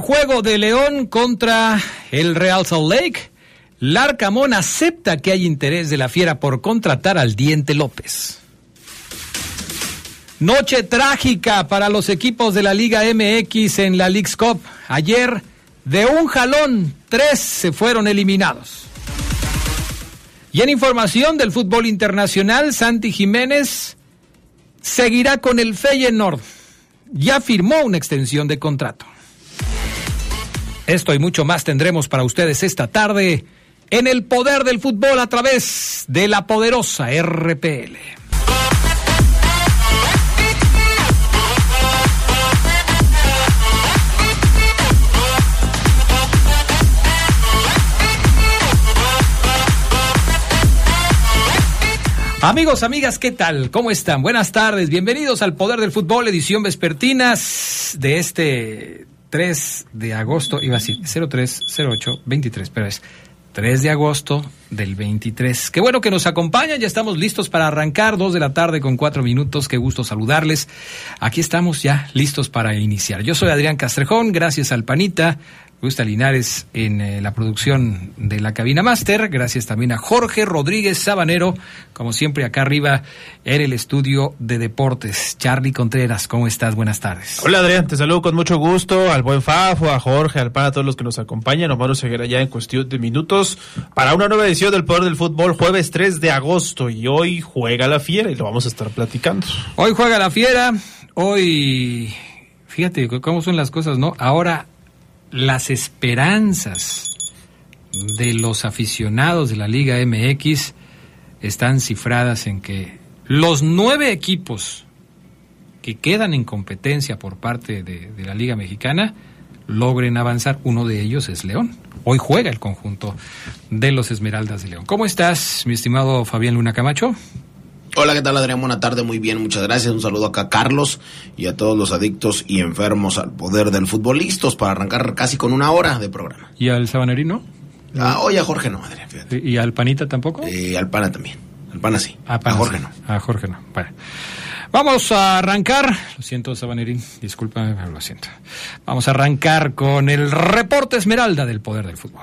Juego de León contra el Real Salt Lake, Larcamón acepta que hay interés de la Fiera por contratar al Diente López. Noche trágica para los equipos de la Liga MX en la League's Cup. Ayer, de un jalón, tres se fueron eliminados. Y en información del fútbol internacional, Santi Jiménez seguirá con el Feyenoord. Ya firmó una extensión de contrato. Esto y mucho más tendremos para ustedes esta tarde en el poder del fútbol a través de la poderosa RPL. Amigos, amigas, ¿qué tal? ¿Cómo están? Buenas tardes, bienvenidos al Poder del Fútbol, edición vespertinas de este 3 de agosto, iba a decir 0308 23, pero es 3 de agosto del 23. Qué bueno que nos acompañan, ya estamos listos para arrancar, 2 de la tarde con 4 minutos, qué gusto saludarles. Aquí estamos ya listos para iniciar. Yo soy Adrián Castrejón, gracias al Panita, Gusta Linares en eh, la producción de la cabina máster. Gracias también a Jorge Rodríguez Sabanero, como siempre acá arriba en el estudio de deportes. Charlie Contreras, ¿cómo estás? Buenas tardes. Hola Adrián, te saludo con mucho gusto al buen Fafo, a Jorge, al PAN, a todos los que nos acompañan. Omar seguirá ya en cuestión de minutos para una nueva edición del Poder del Fútbol, jueves 3 de agosto. Y hoy juega la fiera y lo vamos a estar platicando. Hoy juega la fiera, hoy... Fíjate cómo son las cosas, ¿no? Ahora las esperanzas de los aficionados de la Liga MX están cifradas en que los nueve equipos que quedan en competencia por parte de, la Liga Mexicana logren avanzar. Uno de ellos es León. Hoy juega el conjunto de los Esmeraldas de León. ¿Cómo estás, mi estimado Fabián Luna Camacho? Hola, ¿qué tal Adrián? Buena tarde, muy bien, muchas gracias. Un saludo acá a Carlos y a todos los adictos y enfermos al poder del fútbol listos para arrancar casi con una hora de programa. ¿Y al Sabanerino? Ah, oye, a Jorge no, Adrián, fíjate. ¿Y al Panita tampoco? Y al Pana también. Al Pana sí. A, Pana a Jorge sí. no. A Jorge no. Vale. Vamos a arrancar. Lo siento, Sabanerín. Discúlpame, pero lo siento. Vamos a arrancar con el reporte Esmeralda del poder del fútbol.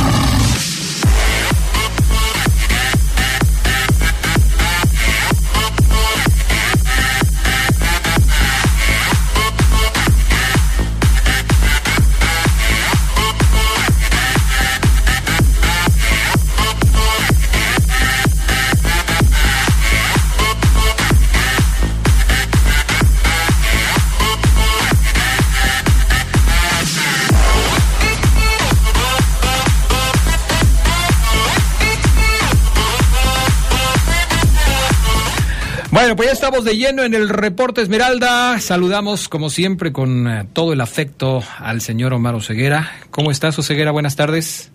Bueno, pues ya estamos de lleno en el reporte Esmeralda. Saludamos, como siempre, con eh, todo el afecto al señor Omar Oseguera. ¿Cómo estás, Oseguera? Buenas tardes.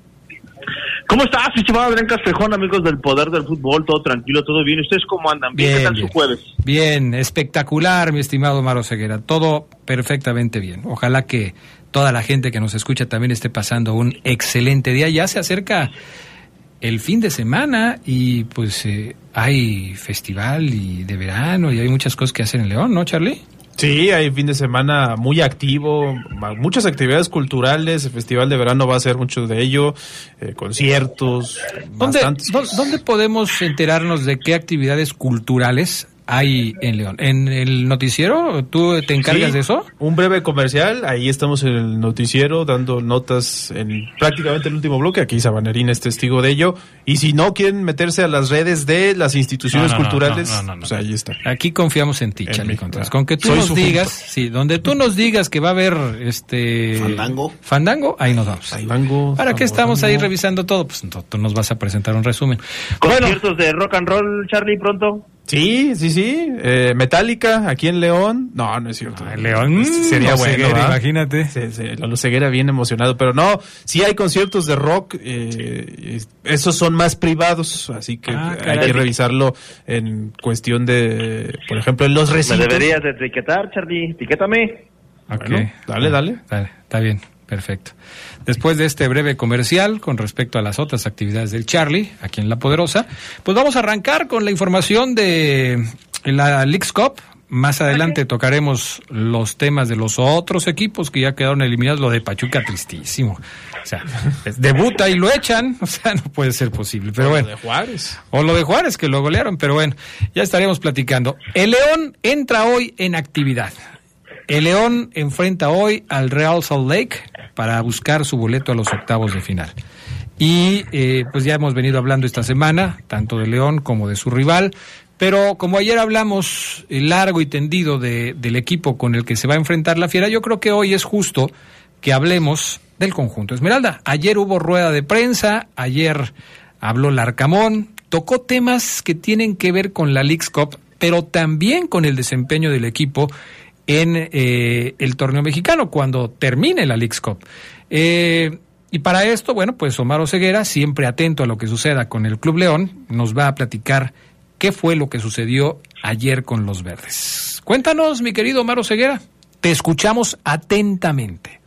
¿Cómo estás, estimado Adrián Castrejón, amigos del Poder del Fútbol? Todo tranquilo, todo bien. ¿Ustedes cómo andan? ¿Bien? Bien, ¿Qué tal bien. su jueves? Bien, espectacular, mi estimado Omar Oseguera. Todo perfectamente bien. Ojalá que toda la gente que nos escucha también esté pasando un excelente día. Ya se acerca el fin de semana y pues eh, hay festival y de verano y hay muchas cosas que hacer en León, ¿no, Charlie? Sí, hay fin de semana muy activo, muchas actividades culturales, el Festival de Verano va a ser mucho de ello, eh, conciertos, ¿Dónde. ¿Dónde podemos enterarnos de qué actividades culturales hay en León. ¿En el noticiero tú te encargas Sí, de eso? Un breve comercial, ahí estamos en el noticiero dando notas en prácticamente el último bloque, aquí Sabanerín es testigo de ello, y si no quieren meterse a las redes de las instituciones No, no, no, culturales, no, no, no, pues ahí está. Aquí confiamos en ti, Charlie Contreras. Con que tú Soy nos digas, sí, donde tú nos digas que va a haber este Fandango. Fandango, ahí nos vamos. Fandango, ¿Para qué estamos ahí revisando todo? Pues tú tú nos vas a presentar un resumen. Bueno, Conciertos de rock and roll, Charlie, pronto. Sí, sí, sí. Eh, Metallica, aquí en León. No, no es cierto. Ay, León, Este sería bueno. Imagínate. Sí, sí, Lalo Ceguera bien emocionado, pero no, sí hay conciertos de rock, eh, esos son más privados, así que Ah, hay que revisarlo en cuestión de, por ejemplo, en los Me recintos. deberías de etiquetar, Charlie. Etiquétame. ok. Bueno, dale, dale. Dale, está bien, perfecto. Después de este breve comercial con respecto a las otras actividades del Charlie, aquí en La Poderosa, pues vamos a arrancar con la información de la Leagues Cup. Más adelante tocaremos los temas de los otros equipos que ya quedaron eliminados. Lo de Pachuca, tristísimo. O sea, debuta y lo echan. O sea, no puede ser posible. Pero bueno. De Juárez. O lo de Juárez, que lo golearon, pero bueno, ya estaremos platicando. El León entra hoy en actividad. El León enfrenta hoy al Real Salt Lake para buscar su boleto a los octavos de final. Y eh, pues ya hemos venido hablando esta semana, tanto de León como de su rival. Pero como ayer hablamos eh, largo y tendido de- del equipo con el que se va a enfrentar la Fiera, yo creo que hoy es justo que hablemos del conjunto Esmeralda. Ayer hubo rueda de prensa, ayer habló Larcamón, tocó temas que tienen que ver con la Leagues Cup, pero también con el desempeño del equipo en eh, el torneo mexicano cuando termine la Leagues Cup. Eh, y para esto, bueno, pues Omar Oseguera, siempre atento a lo que suceda con el Club León, nos va a platicar qué fue lo que sucedió ayer con los verdes. Cuéntanos, mi querido Omar Oseguera. Te escuchamos atentamente.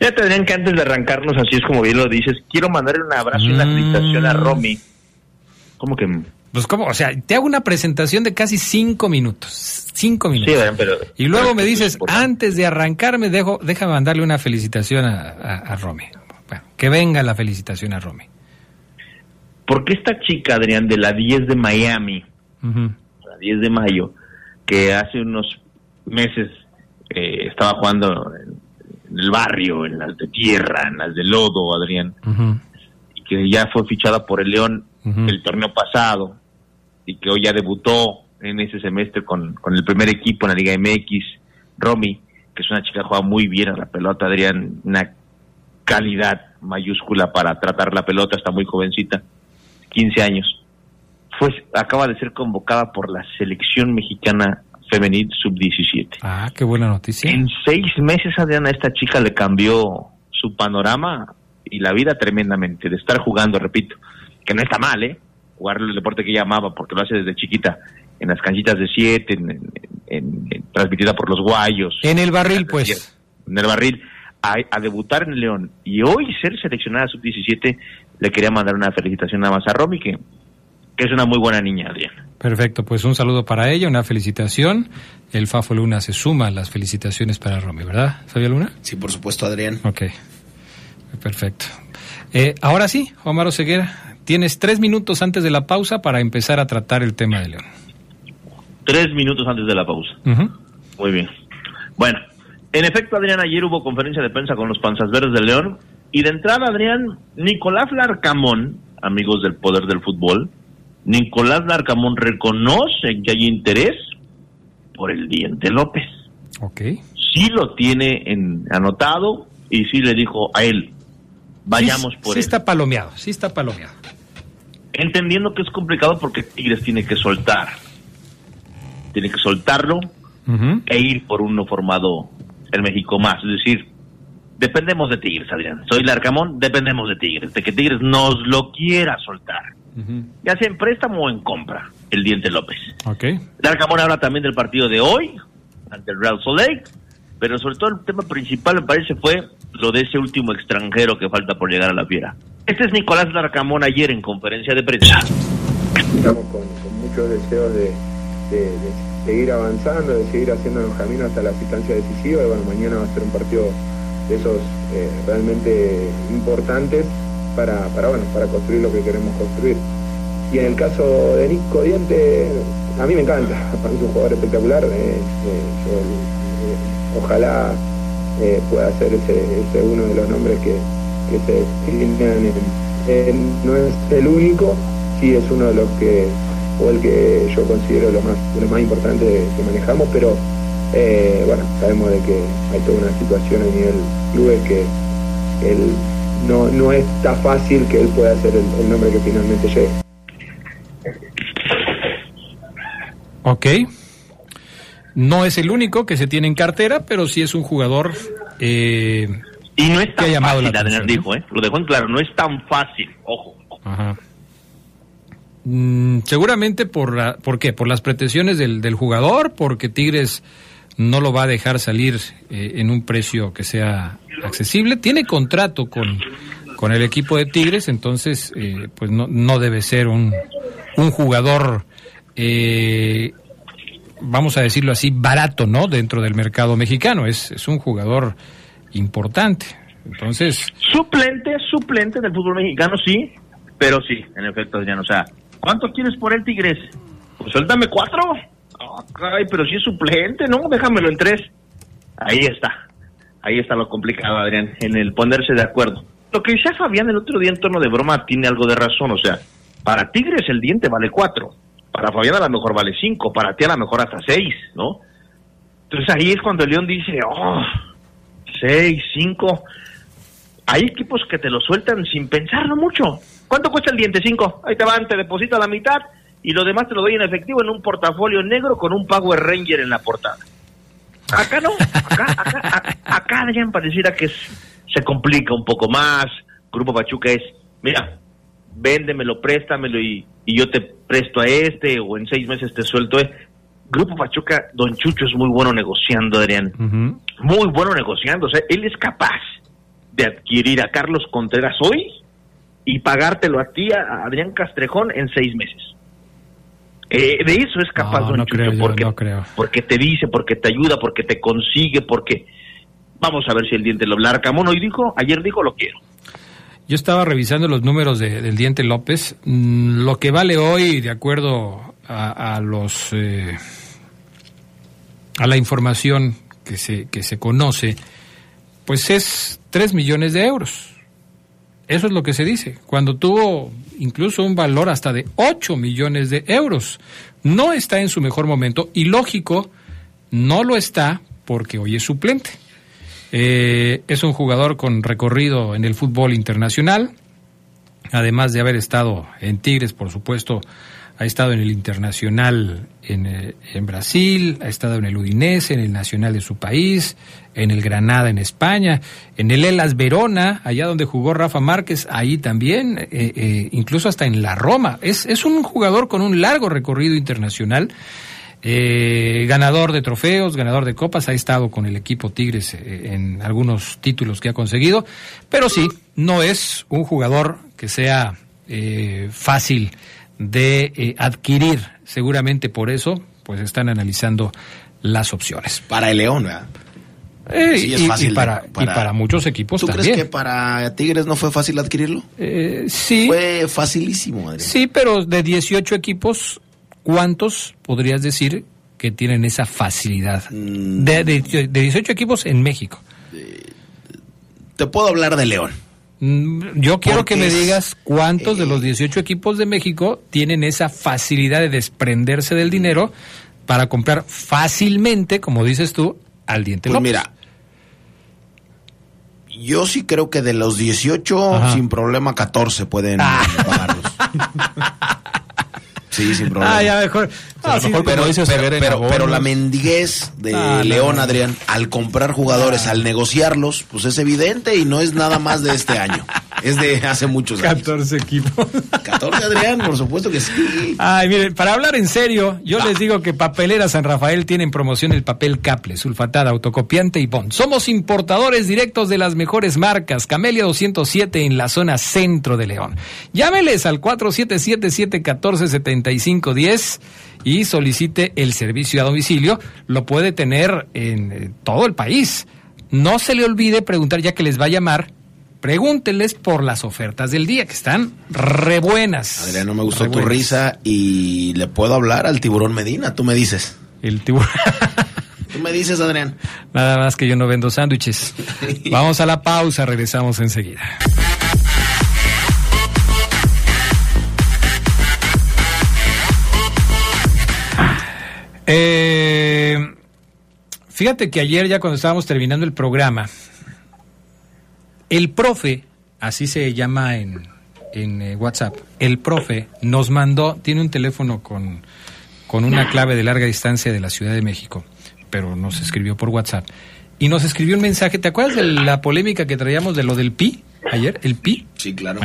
Ya tendrían que antes de arrancarnos, así es como bien lo dices, quiero mandarle un abrazo y una Mm. felicitación a Romy. ¿Cómo que? Pues cómo, o sea, te hago una presentación de casi cinco minutos. Cinco Sí, minutos. ¿verdad? pero... y luego me dices, antes de arrancarme, dejo, déjame mandarle una felicitación a, a, a Romy. Bueno, que venga la felicitación a Romy. ¿Por qué esta chica, Adrián, de la 10 de Miami, Ujú. la 10 de mayo, que hace unos meses eh, estaba jugando en, el barrio, en las de tierra, en las de lodo, Adrián, Ujú. y que ya fue fichada por el León Ujú. el torneo pasado, y que hoy ya debutó en ese semestre con, con el primer equipo en la Liga MX, Romy, que es una chica que juega muy bien a la pelota, Adrián, una calidad mayúscula para tratar la pelota, está muy jovencita, 15 años. Fue, acaba de ser convocada por la selección mexicana femenil sub-17. Ah, qué buena noticia. En seis meses, Adrián, a esta chica le cambió su panorama y la vida tremendamente, de estar jugando, repito, que no está mal, ¿eh? Jugar el deporte que ella amaba, porque lo hace desde chiquita, en las canchitas de siete, en, en- en- en- transmitida por los guayos. En el barril, pues. En el barril, a, a debutar en el León y hoy ser seleccionada sub-17, le quería mandar una felicitación nada más a Romy, que, que es una muy buena niña, Adrián. Perfecto, pues un saludo para ella, una felicitación. El Fafo Luna se suma a las felicitaciones para Romy, ¿verdad, Fabio Luna? Sí, por supuesto, Adrián. Ok, perfecto. Eh, ahora sí, Omar Oseguera, tienes tres minutos antes de la pausa para empezar a tratar el tema de León. Tres minutos antes de la pausa. Muy bien. Bueno, en efecto, Adrián, ayer hubo conferencia de prensa con los Panzas Verdes de León. Y de entrada, Adrián, Nicolás Larcamón, amigos del poder del fútbol, Nicolás Larcamón reconoce que hay interés por el Diente López. Ok. Sí lo tiene en, anotado y sí le dijo a él, vayamos sí, por sí él. está palomeado, sí está palomeado. Entendiendo que es complicado porque Tigres tiene que soltar. Tiene que soltarlo e ir por uno formado el México más. Es decir, dependemos de Tigres, Adrián. Soy Larcamón, dependemos de Tigres, de que Tigres nos lo quiera soltar. Ya sea en préstamo o en compra, el Diente López. Ok. Larcamón habla también del partido de hoy, ante el Real Salt Lake, pero sobre todo el tema principal, me parece, fue lo de ese último extranjero que falta por llegar a la fiera. Este es Nicolás Larcamón ayer en conferencia de prensa. estamos con, muchos deseos de, de- seguir avanzando, de seguir haciéndonos camino hasta la asistencia decisiva y bueno, mañana va a ser un partido de esos eh, realmente importantes para, para, bueno, para construir lo que queremos construir. Y en el caso de Nico Diente, a mí me encanta, para es un jugador espectacular. Ojalá pueda ser ese, uno de los nombres que, se designan no es el único, sí es uno de los que, o el que yo considero lo más, lo más importante que manejamos, pero eh, bueno, sabemos de que hay toda una situación a nivel clubes que él no, no es tan fácil que él pueda ser el, nombre que finalmente llegue. Ok. No es el único que se tiene en cartera, pero sí es un jugador eh, y no es tan fácil, Adrián dijo, ¿eh? Lo dejó en claro, no es tan fácil, ojo. Ajá. Mm, seguramente por, la, ¿por qué? Por las pretensiones del, del, jugador, porque Tigres no lo va a dejar salir eh, en un precio que sea accesible. Tiene contrato con, con el equipo de Tigres, entonces eh, pues no, no debe ser un, un jugador, eh, vamos a decirlo así, barato, ¿no? Dentro del mercado mexicano. Es, es un jugador importante. Entonces. Suplente, suplente del fútbol mexicano, sí, pero sí, en efecto, Adrián. O sea, ¿cuánto quieres por el Tigres? Pues suéltame cuatro. Ay, pero si es suplente, no, déjamelo en tres. Ahí está. Ahí está lo complicado, Adrián, en el ponerse de acuerdo. Lo que decía Fabián el otro día en torno de broma tiene algo de razón. O sea, para Tigres el diente vale cuatro. Para Fabián a lo mejor vale cinco. Para ti a lo mejor hasta seis, ¿no? Entonces ahí es cuando el León dice, oh, seis, cinco. Hay equipos que te lo sueltan sin pensarlo mucho. ¿Cuánto cuesta el diente? Cinco. Ahí te van, te deposito la mitad y lo demás te lo doy en efectivo en un portafolio negro con un Power Ranger en la portada. Acá no, acá, acá, acá, pareciera que se complica un poco más. Grupo Pachuca es, mira, véndemelo, préstamelo y, y yo te presto a este o en seis meses te suelto. Grupo Pachuca, Don Chucho es muy bueno negociando, Adrián. Muy bueno negociando. O sea, él es capaz de adquirir a Carlos Contreras hoy y pagártelo a ti, a Adrián Castrejón, en seis meses. Eh, de eso es capaz Don Chucho, porque, porque te dice, porque te ayuda, porque te consigue, porque... Vamos a ver si el diente lo Larcamón hoy dijo, ayer dijo, lo quiero. Yo estaba revisando los números del diente López. Mm, lo que vale hoy, de acuerdo a, los eh, a la información que se, que se conoce, pues es 3 millones de euros. Eso es lo que se dice, cuando tuvo incluso un valor hasta de 8 millones de euros. No está en su mejor momento y lógico, no lo está porque hoy es suplente. Eh, es un jugador con recorrido en el fútbol internacional, además de haber estado en Tigres, por supuesto, ha estado en el Internacional eh, en, Brasil, ha estado en el Udinese, en el Nacional de su país, en el Granada en España, en el Elas Verona, allá donde jugó Rafa Márquez, ahí también, eh, eh, incluso hasta en la Roma. Es, es un jugador con un largo recorrido internacional. Ganador de trofeos, ganador de copas, ha estado con el equipo Tigres en algunos títulos que ha conseguido, pero sí, no es un jugador que sea fácil de eh, adquirir. Seguramente por eso, pues están analizando las opciones. Para el León, ¿verdad? Eh, y, para, para, muchos equipos ¿Tú crees que para Tigres no fue fácil adquirirlo? Eh, sí. Fue facilísimo. Sí, pero de 18 equipos, ¿cuántos podrías decir que tienen esa facilidad? Mm. De, de, de 18 equipos en México. Te puedo hablar de León. Mm, yo quiero que me digas cuántos de los 18 eh, equipos de México tienen esa facilidad de desprenderse del dinero para comprar fácilmente, como dices tú, al diente pues mira, yo sí creo que de los 18, sin problema, 14 pueden ah. pagarlos. Sí, sin problema. Ah, ya mejor. pero, la mendiguez de ah, León, Adrián, al comprar jugadores, ah. al negociarlos, pues es evidente y no es nada más de este año. Es de hace muchos años. 14 equipos. 14, Adrián, por supuesto que sí. Ay, miren, para hablar en serio, yo les digo que Papelera San Rafael tiene en promoción el papel Caple, sulfatada, autocopiante y bond. Somos importadores directos de las mejores marcas. Camelia 207 en la zona centro de León. Llámeles al 477-714-7510 y solicite el servicio a domicilio. Lo puede tener en todo el país. No se le olvide preguntar, ya que les va a llamar, Pregúnteles por las ofertas del día, que están re buenas. Adrián, no me gustó tu risa y le puedo hablar al tiburón Medina, tú me dices. El tiburón. Tú me dices, Adrián. Nada más que yo no vendo sándwiches. Vamos a la pausa, regresamos enseguida. Eh, fíjate que ayer ya cuando estábamos terminando el programa, el profe, así se llama en, en eh, WhatsApp, el profe nos mandó, tiene un teléfono con, con una clave de larga distancia de la Ciudad de México, pero nos escribió por WhatsApp. Y nos escribió un mensaje, ¿te acuerdas de la polémica que traíamos de lo del PI ayer? ¿El PI? Sí, claro.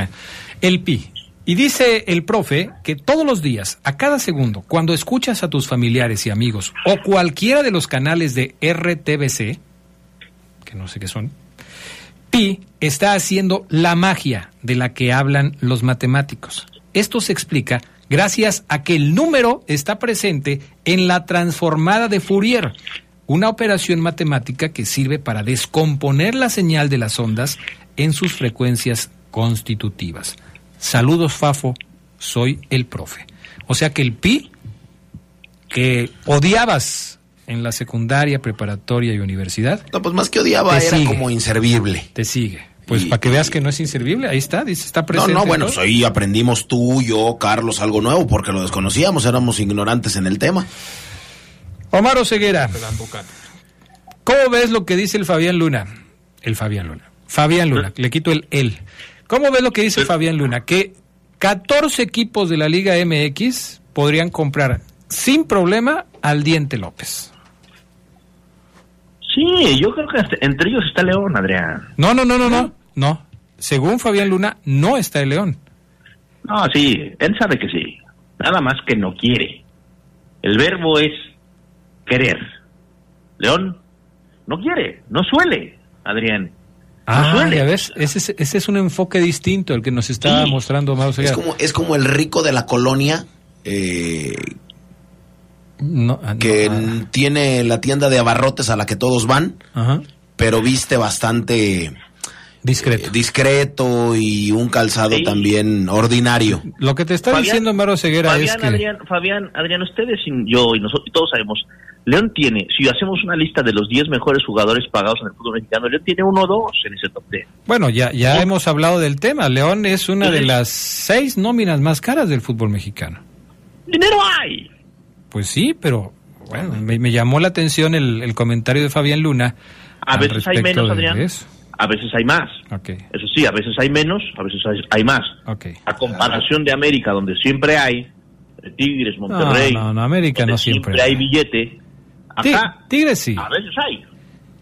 el PI. Y dice el profe que todos los días, a cada segundo, cuando escuchas a tus familiares y amigos o cualquiera de los canales de RTBC, que no sé qué son, Pi está haciendo la magia de la que hablan los matemáticos. Esto se explica gracias a que el número está presente en la transformada de Fourier, una operación matemática que sirve para descomponer la señal de las ondas en sus frecuencias constitutivas. Saludos, Fafo, soy el profe. O sea que el pi que odiabas en la secundaria, preparatoria y universidad. No, pues más que odiaba, era como inservible. Te sigue. Pues para que veas que no es inservible, ahí está, dice, está presente. No, no, bueno, pues ahí aprendimos tú, yo, Carlos, algo nuevo, porque lo desconocíamos, éramos ignorantes en el tema. Omar Ceguera. ¿Cómo ves lo que dice el Fabián Luna? El Fabián Luna. Fabián Luna, le quito el él. ¿Cómo ves lo que dice Fabián Luna? Que 14 equipos de la Liga MX podrían comprar sin problema al Diente López. Sí, yo creo que entre ellos está León, Adrián. No, no, no, no, no, no. Según Fabián Luna, no está el León. No, sí, él sabe que sí. Nada más que no quiere. El verbo es querer. León no quiere, no suele, Adrián. Ah, ya ves, ese, ese, es un enfoque distinto el que nos está mostrando Mauro es como, es como el rico de la colonia eh, ah, que ah. tiene la tienda de abarrotes a la que todos van, pero viste bastante discreto. Eh, discreto y un calzado también ordinario. Lo que te está diciendo Mauro Ceguera es que... Adrián, Fabián, Adrián, ustedes y yo y nosotros todos sabemos León tiene, si hacemos una lista de los 10 mejores jugadores pagados en el fútbol mexicano, León tiene uno o dos en ese top 10. Bueno, ya, ya hemos hablado del tema. León es una de las seis nóminas más caras del fútbol mexicano. ¡Dinero hay! Pues sí, pero bueno, me, llamó la atención el, comentario de Fabián Luna. A veces hay menos, Adrián. A veces hay más. Eso sí, a veces hay menos, a veces hay, más. A comparación de América, donde siempre hay, Tigres, Monterrey. No, no, América no siempre. Siempre hay billete Tigres sí. A veces hay.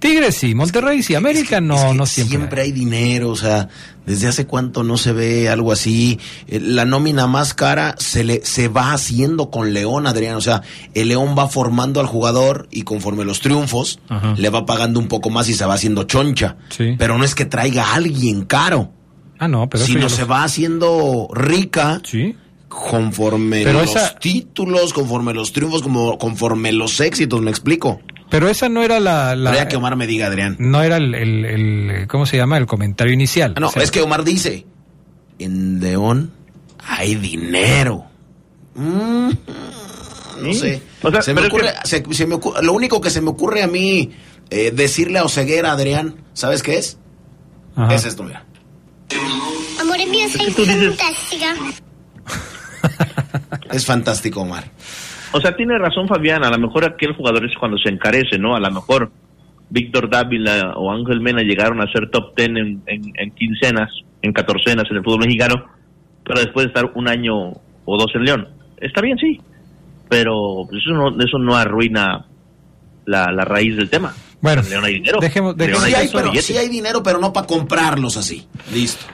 Tigres sí, Monterrey sí, América no, no siempre. Siempre hay. dinero, o sea, desde hace cuánto no se ve algo así. Eh, la nómina más cara se le se va haciendo con León, Adrián, o sea, el León va formando al jugador y conforme los triunfos le va pagando un poco más y se va haciendo choncha. Pero no es que traiga a alguien caro. Ah, no, pero sino se va haciendo rica. Sí conforme los títulos, conforme los triunfos, como conforme los éxitos, me explico. Pero esa no era la... la que Omar me diga, Adrián. No era el, el, ¿cómo se llama? El comentario inicial. Ah, no, es que Omar dice, en León hay dinero. Mm, no sé. se me ocurre, se, me ocurre, lo único que se me ocurre a mí eh, decirle a Oseguera, Adrián, ¿sabes qué es? Es esto, mira. Amor, soy fantástica es fantástico, Omar. O sea, tiene razón Fabián, a lo mejor aquel jugador es cuando se encarece, ¿no? A lo mejor Víctor Dávila o Ángel Mena llegaron a ser top ten en, en, quincenas, en catorcenas en el fútbol mexicano, pero después de estar un año o dos en León. Está bien, sí, pero eso no, eso no arruina la, raíz del tema. Bueno, en León hay dinero. Dejemos, sí, hay, pero, sí hay dinero, pero no para comprarlos así. Listo.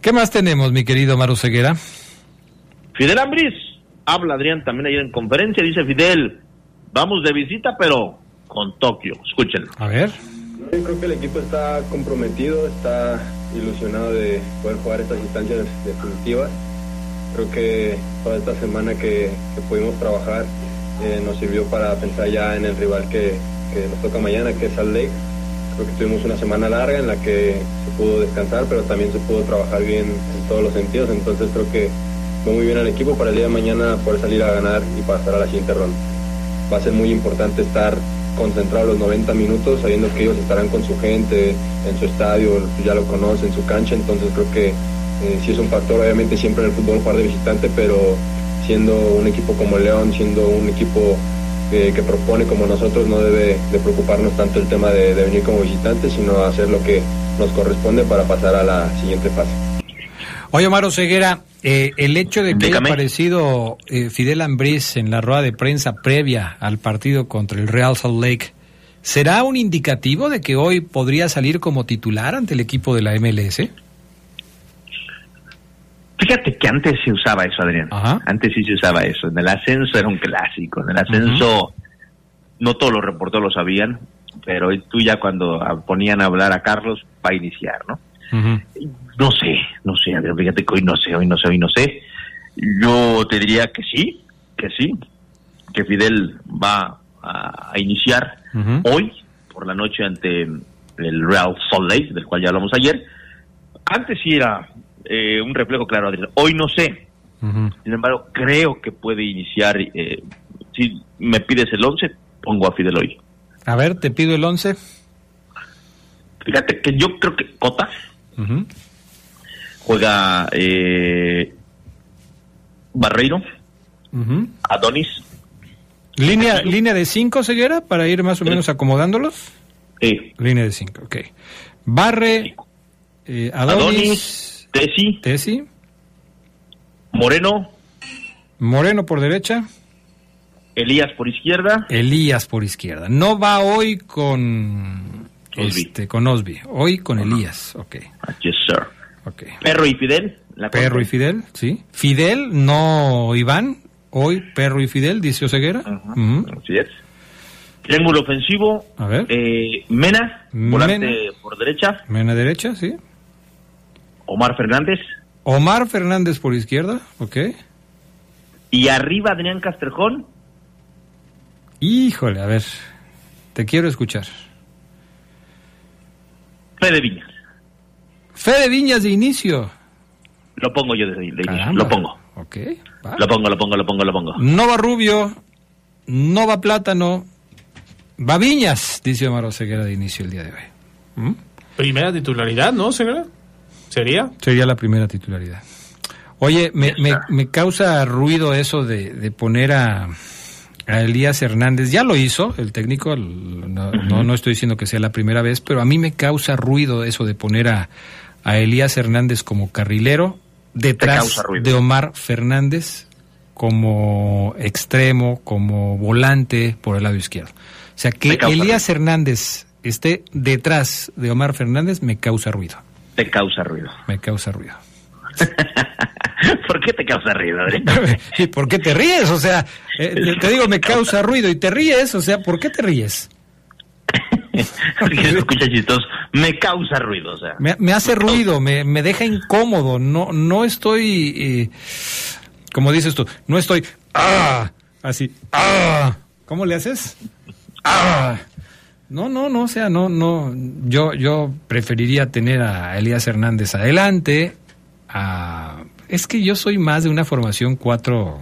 ¿Qué más tenemos, mi querido Maru Ceguera? Fidel Ambris, habla Adrián también ayer en conferencia, dice Fidel, vamos de visita, pero con Tokio. Escúchenlo. A ver. Yo creo que el equipo está comprometido, está ilusionado de poder jugar estas instancias definitivas. Creo que toda esta semana que, pudimos trabajar eh, nos sirvió para pensar ya en el rival que, nos toca mañana, que es Salt Lake. Creo que tuvimos una semana larga en la que se pudo descansar, pero también se pudo trabajar bien en todos los sentidos. Entonces creo que fue muy bien al equipo para el día de mañana poder salir a ganar y pasar a la siguiente ronda. Va a ser muy importante estar concentrado los 90 minutos, sabiendo que ellos estarán con su gente en su estadio, ya lo conocen, su cancha, entonces creo que eh, sí es un factor, obviamente siempre en el fútbol jugar de visitante, pero siendo un equipo como León, siendo un equipo que propone como nosotros, no debe de preocuparnos tanto el tema de, venir como visitante, sino hacer lo que nos corresponde para pasar a la siguiente fase. Oye, Omar Ceguera, eh, el hecho de que haya aparecido eh, Fidel Ambriz en la rueda de prensa previa al partido contra el Real Salt Lake, ¿será un indicativo de que hoy podría salir como titular ante el equipo de la MLS? Fíjate que antes se usaba eso, Adrián. Antes sí se usaba eso. En el ascenso era un clásico. En el ascenso no todos los reporteros lo sabían, pero tú ya cuando ponían a hablar a Carlos va a iniciar, ¿no? No sé, no sé, Adrián, fíjate que hoy no sé, hoy no sé, hoy no sé. Yo te diría que sí, que sí, que Fidel va a, iniciar hoy por la noche ante el Real Salt Lake, del cual ya hablamos ayer. Antes sí era eh, un reflejo claro, Adrián. Hoy no sé. Sin embargo, creo que puede iniciar. Eh, si me pides el 11, pongo a Fidel hoy. A ver, te pido el 11. Fíjate que yo creo que Cota juega eh, Barreiro, Adonis. ¿Línea, ¿Línea de 5, Ceguera, para ir más o menos acomodándolos? Sí. Línea de 5, ok. Barre, Adonis Tesi. Tesi. Moreno. Moreno por derecha. Elías por izquierda. Elías por izquierda. No va hoy con Osby. Este, con Osby. Hoy con Elías. Ok. Yes, sir. Okay. Perro y Fidel. Perro y Fidel, sí. Fidel, no Iván. Hoy Perro y Fidel, dice Oseguera. Así es. Triángulo ofensivo. A ver. Eh, Mena, volante por derecha. Mena derecha, sí. Omar Fernández. Omar Fernández por izquierda, ok. Y arriba Adrián Castrejón. Híjole, a ver, te quiero escuchar. Fede Viñas. Fede Viñas de inicio. Lo pongo yo de, inicio, lo pongo. Ok. Lo pongo, lo pongo, lo pongo, lo pongo. No va Rubio, no va Plátano, va Viñas, dice Omar Oseguera de inicio el día de hoy. ¿Mm? Primera titularidad, ¿no, Oseguera? ¿Sería? Sería la primera titularidad. Oye, me, me, causa ruido eso de, poner a, Elías Hernández. Ya lo hizo el técnico, no, no, estoy diciendo que sea la primera vez, pero a mí me causa ruido eso de poner a, a Elías Hernández como carrilero detrás de Omar Fernández como extremo, como volante por el lado izquierdo. O sea, que Elías Hernández esté detrás de Omar Fernández me causa ruido. Te causa ruido. Me causa ruido. ¿Por qué te causa ruido, ¿Y por qué te ríes? O sea, eh, te digo, me causa ruido y te ríes, o sea, ¿por qué te ríes? Porque se escucha chistoso. Me causa ruido, o sea. Me, hace ruido, me, me, deja incómodo. No, no estoy, eh, como dices tú, no estoy, ah, así, ah. ¿Cómo le haces? Ah. No, no, no, o sea, no, no, yo, yo preferiría tener a Elías Hernández adelante, a, es que yo soy más de una formación 4,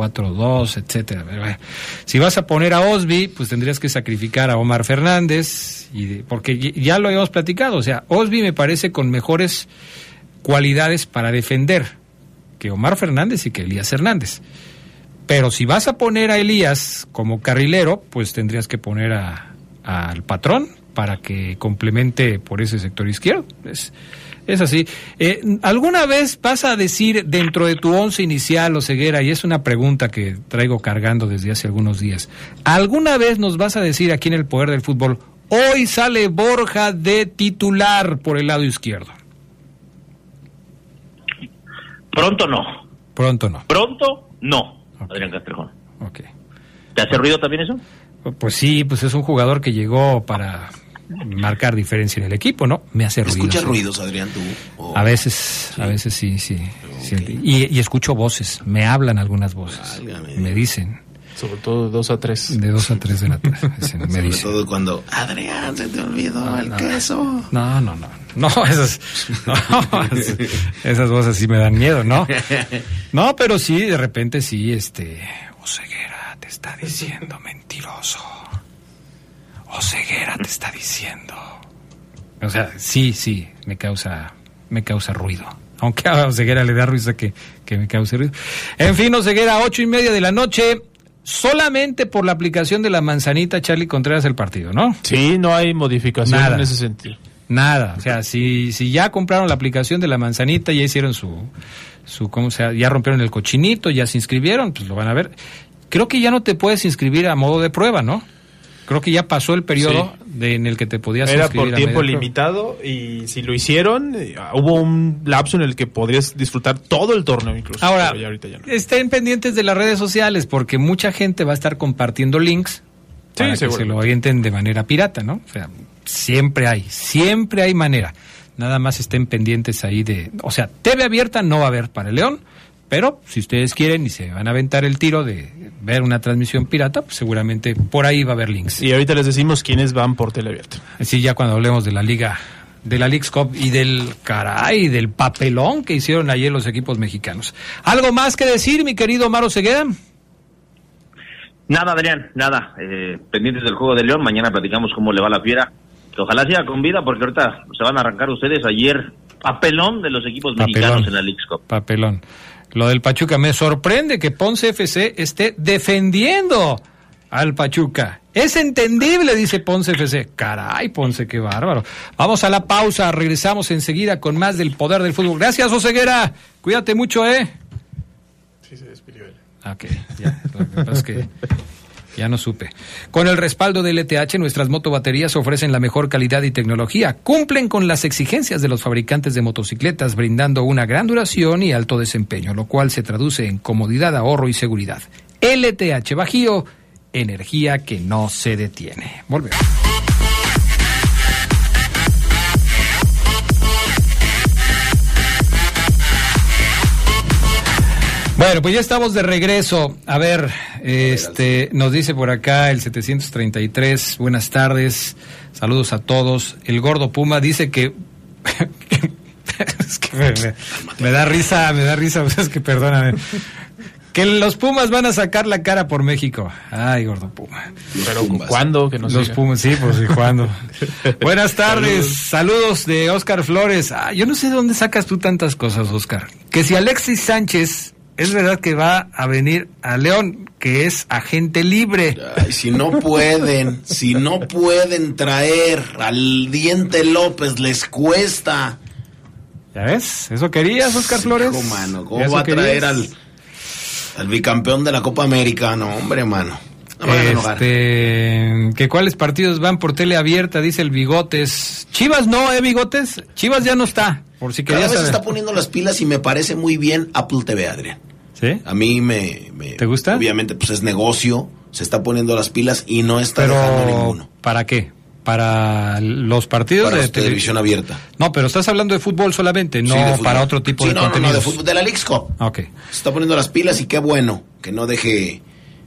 4-2, etcétera. Si vas a poner a Osby, pues tendrías que sacrificar a Omar Fernández, y porque ya lo habíamos platicado, o sea, Osby me parece con mejores cualidades para defender que Omar Fernández y que Elías Hernández. Pero si vas a poner a Elías como carrilero, pues tendrías que poner al patrón para que complemente por ese sector izquierdo. Es así. Eh, ¿Alguna vez vas a decir dentro de tu once inicial o ceguera, y es una pregunta que traigo cargando desde hace algunos días, ¿alguna vez nos vas a decir aquí en el Poder del Fútbol, hoy sale Borja de titular por el lado izquierdo? Pronto no. Pronto no. Pronto no, Adrián Castrejón. Okay. ¿Te hace ruido también eso? Pues sí, pues es un jugador que llegó para marcar diferencia en el equipo, ¿no? Me hace ruido. ¿Escuchas ruidos, Adrián, tú? A veces, a veces sí, sí. Y, escucho voces, me hablan algunas voces, me dicen. Sobre todo de 2 a 3. De 2 a 3 de la tarde. Sobre todo cuando, Adrián, se te olvidó el queso. No, no, no. No, esas, no, esas voces sí me dan miedo, ¿no? No, pero sí, de repente sí, este, Oseguera te está diciendo mentiroso. Oseguera te está diciendo. O sea, sí, sí, me causa, me causa ruido. Aunque a Oseguera le da ruido que, que me cause ruido. En fin, Oseguera, ocho y media de la noche solamente por la aplicación de la manzanita Charlie Contreras el partido, ¿no? Sí, no hay modificación en ese sentido. Nada, o sea, si, si ya compraron la aplicación de la manzanita, ya hicieron su, su, ¿cómo se Ya rompieron el cochinito, ya se inscribieron, pues lo van a ver. Creo que ya no te puedes inscribir a modo de prueba, ¿no? Creo que ya pasó el periodo de, en el que te podías Era por tiempo limitado y si lo hicieron, eh, hubo un lapso en el que podrías disfrutar todo el torneo incluso. Ahora, estén pendientes de las redes sociales porque mucha gente va a estar compartiendo links para que se lo avienten de manera pirata, ¿no? O sea, siempre hay, siempre hay manera. Nada más estén pendientes ahí de... O sea, TV abierta no va a haber para el León pero si ustedes quieren y se van a aventar el tiro de ver una transmisión pirata, pues seguramente por ahí va a haber links. Y ahorita les decimos quiénes van por teleabierto. Sí, ya cuando hablemos de la liga de la League's Cup y del caray, del papelón que hicieron ayer los equipos mexicanos. ¿Algo más que decir, mi querido Maro Segueda? Nada, Adrián, nada. Eh, pendientes del juego de León, mañana platicamos cómo le va la fiera. Ojalá siga con vida porque ahorita se van a arrancar ustedes ayer papelón de los equipos mexicanos en la League's Cup. Papelón. Lo del Pachuca me sorprende que Ponce FC esté defendiendo al Pachuca. Es entendible, dice Ponce FC. Caray, Ponce, qué bárbaro. Vamos a la pausa, regresamos enseguida con más del poder del fútbol. Gracias, Oseguera. Cuídate mucho, ¿eh? Sí, se despidió él. Ok, ya. Lo que pasa es que ya no supe. Con el respaldo de LTH, nuestras motobaterías ofrecen la mejor calidad y tecnología. Cumplen con las exigencias de los fabricantes de motocicletas, brindando una gran duración y alto desempeño, lo cual se traduce en comodidad, ahorro y seguridad. LTH Bajío, energía que no se detiene. Volvemos. Bueno, pues ya estamos de regreso. A ver, este, nos dice por acá el 733. Buenas tardes, saludos a todos. El gordo Puma dice que, es que me, da risa, me da risa, es que perdóname. Que los Pumas van a sacar la cara por México. Ay, gordo Puma. Pero ¿cuándo? Que los Pumas, sí, pues sí, ¿cuándo? Buenas tardes, saludos. de Oscar Flores. Ah, yo no sé de dónde sacas tú tantas cosas, Oscar. Que si Alexis Sánchez es verdad que va a venir a León, que es agente libre. Ay, si no pueden, si no pueden traer al Diente López, les cuesta. ¿Ya ves? ¿Eso querías, Oscar Flores? mano, ¿cómo va a traer al, al bicampeón de la Copa América? No, hombre, mano. este, que cuáles partidos van por tele abierta, dice el Bigotes. Chivas no, ¿eh, Bigotes? Chivas ya no está, por si querías Cada vez está poniendo las pilas y me parece muy bien Apple TV, Adrián. A mí me, ¿Te gusta? Obviamente, pues es negocio, se está poniendo las pilas y no está dejando ninguno. ¿Para qué? para los partidos de televisión abierta. No, pero estás hablando de fútbol solamente, no para otro tipo de no, No, de fútbol, de la Leagues Cup. Ok. Se está poniendo las pilas y qué bueno que no deje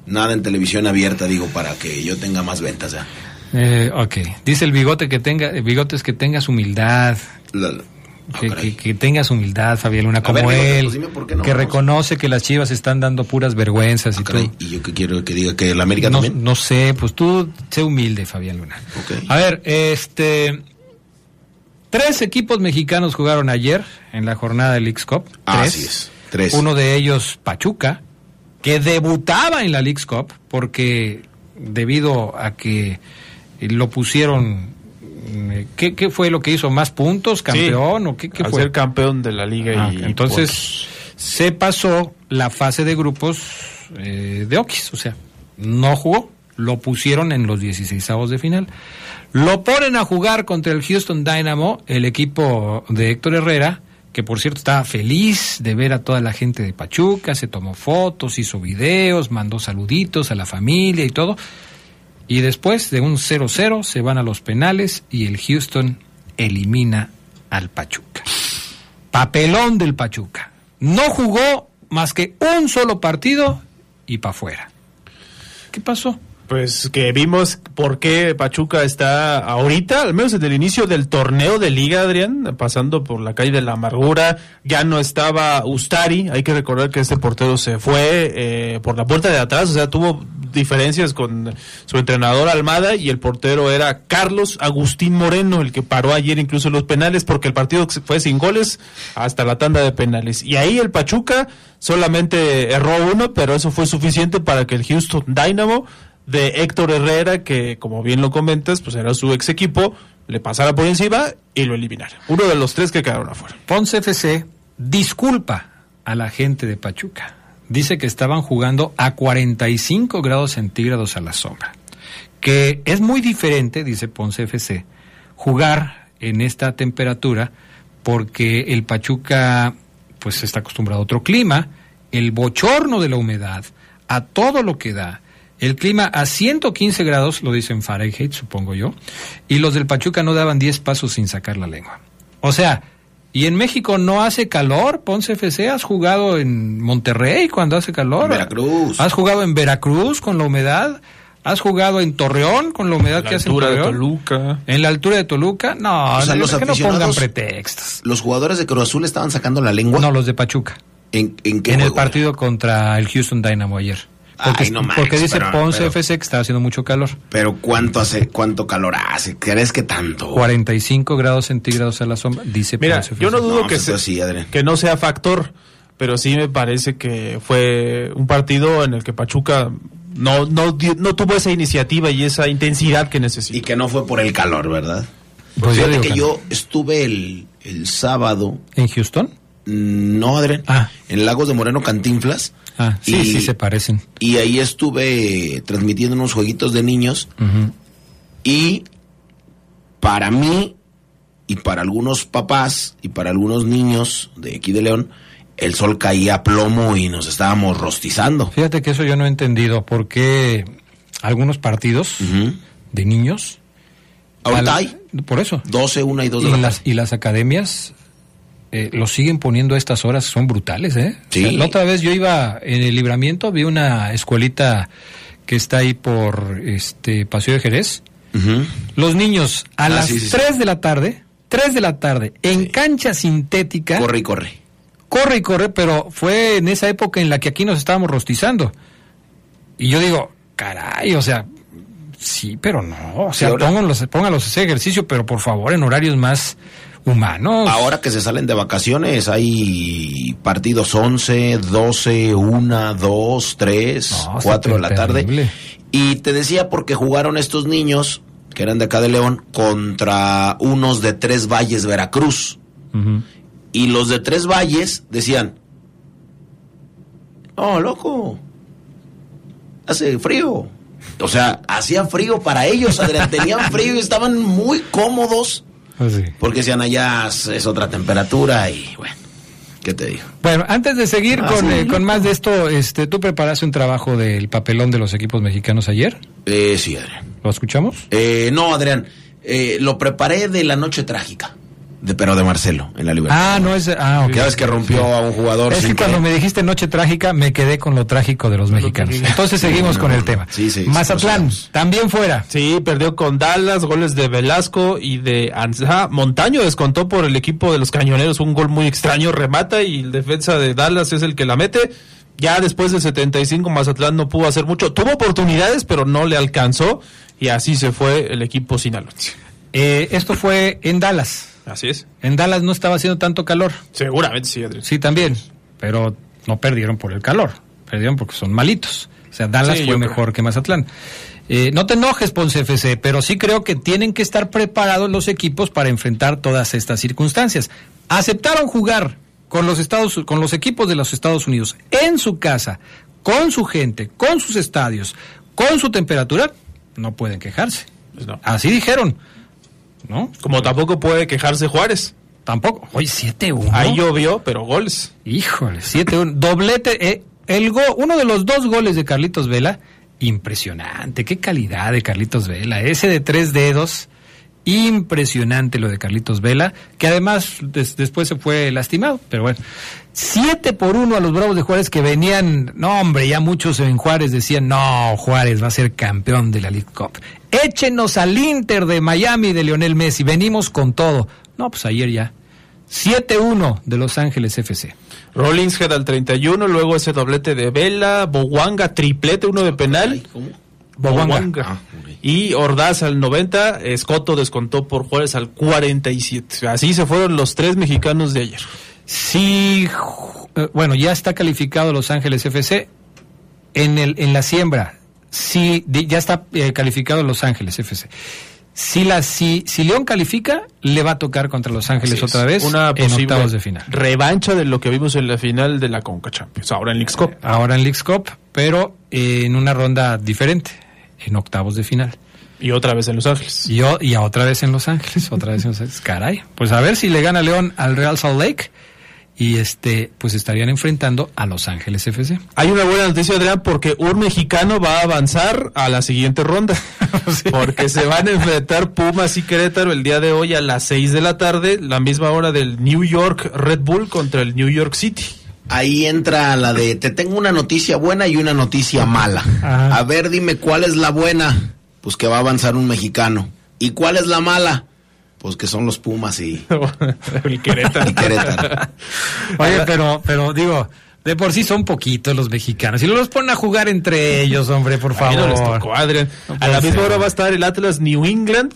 nada en televisión abierta, digo, para que yo tenga más ventas ya. Eh, ok. Dice el bigote que tenga, el bigote es que tengas humildad. Ah, que, tengas humildad, Fabián Luna, como él, pues que reconoce que las chivas están dando puras vergüenzas y ah, todo. ¿Y yo que quiero que diga que la América no, también? No sé, pues tú sé humilde, Fabián Luna. A ver, este. Tres equipos mexicanos jugaron ayer en la jornada del Leagues Cup. Así es. Tres. Uno de ellos, Pachuca, que debutaba en la Leagues Cup porque debido a que lo pusieron ¿Qué, fue lo que hizo? ¿Más puntos? ¿Campeón? ¿O qué, qué fue? ser campeón de la liga. y entonces se pasó la fase de grupos eh, de Oquis. O sea, no jugó. Lo pusieron en los 16 de final. Lo ponen a jugar contra el Houston Dynamo, el equipo de Héctor Herrera, que por cierto estaba feliz de ver a toda la gente de Pachuca, se tomó fotos, hizo videos, mandó saluditos a la familia y todo. Y después de un 0-0 se van a los penales y el Houston elimina al Pachuca. Papelón del Pachuca. No jugó más que un solo partido y para afuera. ¿Qué pasó? Pues que vimos por qué Pachuca está ahorita, al menos desde el inicio del torneo de liga, Adrián, pasando por la calle de la amargura, ya no estaba Ustari, hay que recordar que este portero se fue eh, por la puerta de atrás, o sea, tuvo diferencias con su entrenador Almada y el portero era Carlos Agustín Moreno, el que paró ayer incluso los penales porque el partido fue sin goles hasta la tanda de penales. Y ahí el Pachuca solamente erró uno, pero eso fue suficiente para que el Houston Dynamo de Héctor Herrera, que como bien lo comentas, pues era su ex equipo, le pasara por encima y lo eliminara. Uno de los tres que quedaron afuera. Ponce FC disculpa a la gente de Pachuca. Dice que estaban jugando a 45 grados centígrados a la sombra. Que es muy diferente, dice Ponce FC, jugar en esta temperatura porque el Pachuca pues está acostumbrado a otro clima, el bochorno de la humedad, a todo lo que da el clima a 115 grados, lo dicen Fahrenheit, supongo yo, y los del Pachuca no daban 10 pasos sin sacar la lengua. O sea, ¿y en México no hace calor? Ponce FC, ¿has jugado en Monterrey cuando hace calor? En Veracruz. ¿Has jugado en Veracruz con la humedad? ¿Has jugado en Torreón con la humedad que hace en Torreón? De Toluca. ¿En la altura de Toluca? No, o sea, los que no pongan pretextos. ¿Los jugadores de Cruz Azul estaban sacando la lengua? No, los de Pachuca. ¿En, en qué En el partido contra el Houston Dynamo ayer. Porque, dice Ponce FC que está haciendo mucho calor. Pero ¿cuánto hace, cuánto calor hace? ¿Crees que tanto? 45 grados centígrados a la sombra, dice Mira, yo no dudo que, pues que no sea factor, pero sí me parece que fue un partido en el que Pachuca no, no, no tuvo esa iniciativa y esa intensidad que necesita. Y que no fue por el calor, ¿verdad? Pues Fíjate que, yo estuve el, el sábado. ¿En Houston? No, Adrián. Ah. En Lagos de Moreno Cantinflas. Ah, sí, sí se parecen. Y ahí estuve transmitiendo unos jueguitos de niños. Y para mí, y para algunos papás, y para algunos niños de aquí de León, el sol caía a plomo y nos estábamos rostizando. Fíjate que eso yo no he entendido. ¿Por qué algunos partidos de niños... Ahorita hay. Por eso. 12, 1 y 2 de y las, y las academias eh, lo siguen poniendo a estas horas, son brutales, ¿eh? la otra vez yo iba en el libramiento, vi una escuelita que está ahí por este Paseo de Jerez. Los niños a ah, las 3 de la tarde, 3 de la tarde, en cancha sintética. Corre y corre. Corre y corre, pero fue en esa época en la que aquí nos estábamos rostizando. Y yo digo, caray, o sea, sí, pero no. O sea, pónganlos, pónganlos ese ejercicio, pero por favor en horarios más humanos. Ahora que se salen de vacaciones hay partidos 11, 12, 1, 2, 3, 4 de la tarde. Y te decía porque jugaron estos niños, que eran de acá de León, contra unos de Tres Valles, Veracruz. Y los de Tres Valles decían, oh, loco, hace frío. O sea, hacía frío para ellos, tenían frío y estaban muy cómodos Ah, Porque si allá es otra temperatura y bueno. ¿Qué te digo? Bueno, antes de seguir ah, con, eh, con, más de esto, este, ¿tú preparaste un trabajo del papelón de los equipos mexicanos ayer? Eh, sí, Adrián. ¿Lo escuchamos? Eh, no, Adrián. Eh, lo preparé de la noche trágica de pero de Marcelo en la Libertad. Ah, no es. Ah, okay. que rompió a un jugador. Es que cuando me dijiste noche trágica, me quedé con lo trágico de los mexicanos. Entonces seguimos con el tema. Sí, sí, Mazatlán, también fuera. Sí, perdió con Dallas, goles de Velasco y de Anza. Montaño descontó por el equipo de los cañoneros un gol muy extraño, remata y el defensa de Dallas es el que la mete. Ya después del 75 Mazatlán no pudo hacer mucho. Tuvo oportunidades, pero no le alcanzó y así se fue el equipo sinaloense. Eh, esto fue en Dallas. Así es. En Dallas no estaba haciendo tanto calor. Seguramente sí, Adrián. Sí, también. Pero no perdieron por el calor. Perdieron porque son malitos. O sea, Dallas fue mejor que Mazatlán. Eh, no te enojes, Ponce FC, pero sí creo que tienen que estar preparados los equipos para enfrentar todas estas circunstancias. Aceptaron jugar con los Estados, con los equipos de los Estados Unidos en su casa, con su gente, con sus estadios, con su temperatura, no pueden quejarse. Pues Así dijeron. ¿No? Como tampoco puede quejarse Juárez. Tampoco. Hoy 7-1. Ahí llovió, pero goles. Híjole, 7-1. Doblete. Eh, el go, uno de los dos goles de Carlitos Vela, impresionante. Qué calidad de Carlitos Vela. Ese de tres dedos Impresionante lo de Carlitos Vela, que además después se fue lastimado, pero bueno. Siete por uno a los Bravos de Juárez que venían, no hombre, ya muchos en Juárez decían, no, Juárez va a ser campeón de la League Cup. Échenos al Inter de Miami de Lionel Messi, venimos con todo. No, pues ayer ya. 7-1 de Los Ángeles FC. Rollins al 31, luego ese doblete de Vela, Bowanga triplete, uno de penal. ¿Cómo? Bowanga. Ah, y Ordaz al 90, Escoto descontó por Juárez al 47. Así se fueron los tres mexicanos de ayer. Sí, eh, bueno, ya está calificado Los Ángeles FC en, el, en la siembra. Sí, ya está eh, calificado Los Ángeles FC. Si, la, si, si León califica, le va a tocar contra Los Ángeles otra vez una en octavos de final. Revancha de lo que vimos en la final de la Conca Champions, ahora en Leagues Cup. Ahora en Leagues Cup, pero en una ronda diferente, en octavos de final. Y otra vez en Los Ángeles. Y, y otra vez en Los Ángeles, otra vez en Los Ángeles. Caray, pues a ver si le gana León al Real Salt Lake y este pues estarían enfrentando a Los Ángeles FC. Hay una buena noticia Adrián porque un mexicano va a avanzar a la siguiente ronda porque se van a enfrentar Pumas y Querétaro el día de hoy a las 6 de la tarde, la misma hora del New York Red Bull contra el New York City. Ahí entra la de te tengo una noticia buena y una noticia mala. A ver, dime cuál es la buena. Pues que va a avanzar un mexicano. ¿Y cuál es la mala? Pues que son los Pumas y, el Querétaro. Oye, pero, pero digo, de por sí son poquitos los mexicanos. Y los ponen a jugar entre ellos, hombre, por favor. a la misma hora va a estar el Atlas New England.